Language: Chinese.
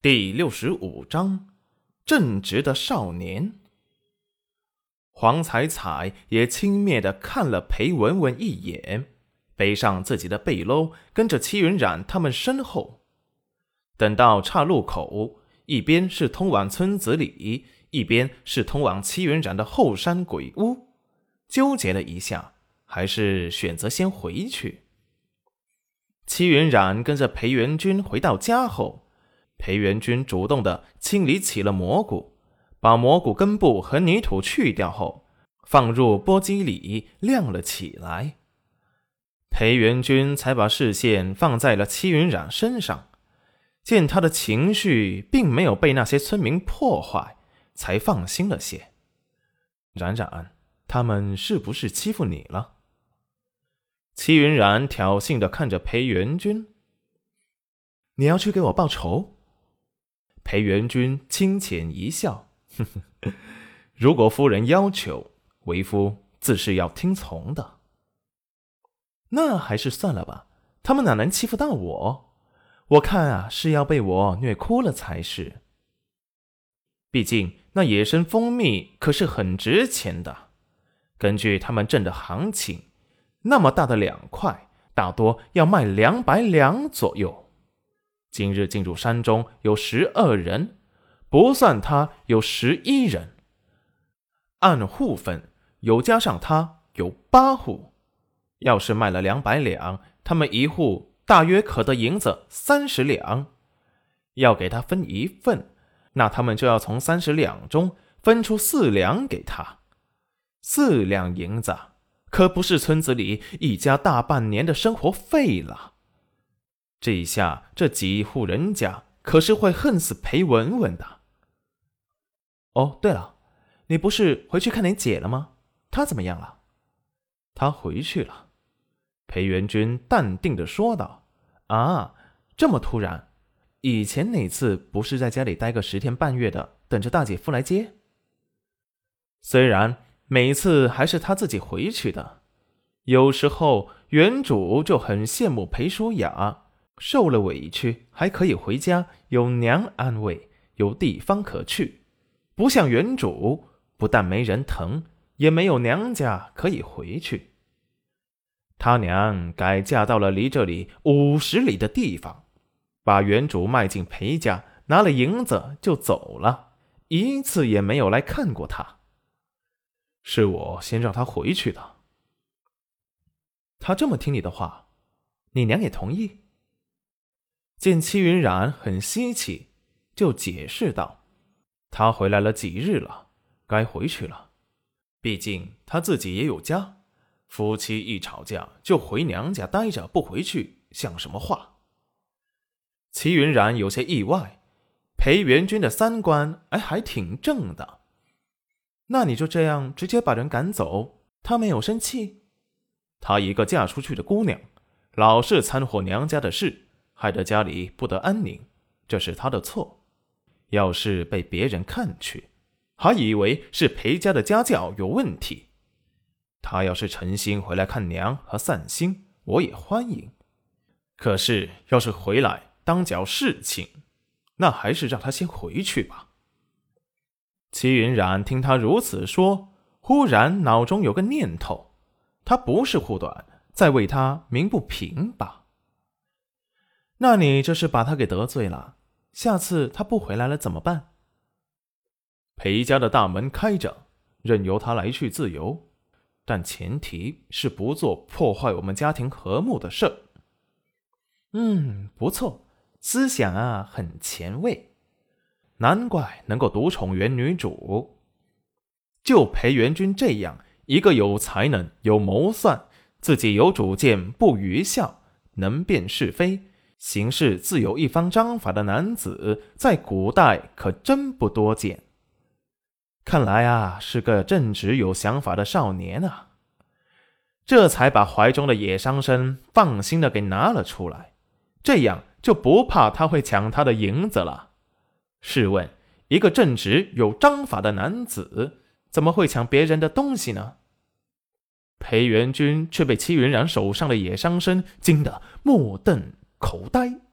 第六十五章，正直的少年。黄彩彩也轻蔑的看了裴文文一眼，背上自己的背篓，跟着戚云染他们身后。等到岔路口，一边是通往村子里，一边是通往戚云染的后山鬼屋，纠结了一下，还是选择先回去。戚云染跟着裴元君回到家后。裴元君主动的清理起了蘑菇，把蘑菇根部和泥土去掉后，放入簸箕里晾了起来。裴元君才把视线放在了戚云染身上，见他的情绪并没有被那些村民破坏，才放心了些。冉冉，他们是不是欺负你了？戚云染挑衅的看着裴元君：“你要去给我报仇？”裴元君轻浅一笑：“，如果夫人要求，为夫自是要听从的。那还是算了吧，他们哪能欺负到我？我看啊，是要被我虐哭了才是。毕竟那野生蜂蜜可是很值钱的，根据他们镇的行情，那么大的两块，大多要卖两百两左右。”今日进入山中有十二人，不算他有十一人。按户分，有加上他有八户。要是卖了两百两，他们一户大约可得银子三十两。要给他分一份，那他们就要从三十两中分出四两给他。四两银子可不是村子里一家大半年的生活费了。这一下，这几户人家可是会恨死裴文文的。哦，对了，你不是回去看你姐了吗？她怎么样了？她回去了。裴元君淡定的说道：“啊，这么突然？以前哪次不是在家里待个十天半月的，等着大姐夫来接？虽然每次还是他自己回去的，有时候原主就很羡慕裴舒雅。”受了委屈还可以回家，有娘安慰，有地方可去，不像原主，不但没人疼，也没有娘家可以回去。他娘改嫁到了离这里五十里的地方，把原主卖进裴家，拿了银子就走了，一次也没有来看过他。是我先让他回去的。他这么听你的话，你娘也同意？见戚云染很稀奇，就解释道：“他回来了几日了，该回去了。毕竟他自己也有家，夫妻一吵架就回娘家待着，不回去像什么话？”齐云染有些意外，裴元君的三观哎还挺正的。那你就这样直接把人赶走，他没有生气？她一个嫁出去的姑娘，老是掺和娘家的事。害得家里不得安宁，这是他的错。要是被别人看去，还以为是裴家的家教有问题。他要是诚心回来看娘和散心，我也欢迎。可是要是回来当搅事情，那还是让他先回去吧。齐云染听他如此说，忽然脑中有个念头：他不是护短，在为他鸣不平吧？那你这是把他给得罪了，下次他不回来了怎么办？裴家的大门开着，任由他来去自由，但前提是不做破坏我们家庭和睦的事。嗯，不错，思想啊很前卫，难怪能够独宠原女主。就裴元君这样一个有才能、有谋算、自己有主见、不愚孝、能辨是非。行事自有一方章法的男子，在古代可真不多见。看来啊，是个正直有想法的少年啊。这才把怀中的野伤生放心的给拿了出来，这样就不怕他会抢他的银子了。试问，一个正直有章法的男子，怎么会抢别人的东西呢？裴元君却被戚云染手上的野伤生惊得目瞪。口呆。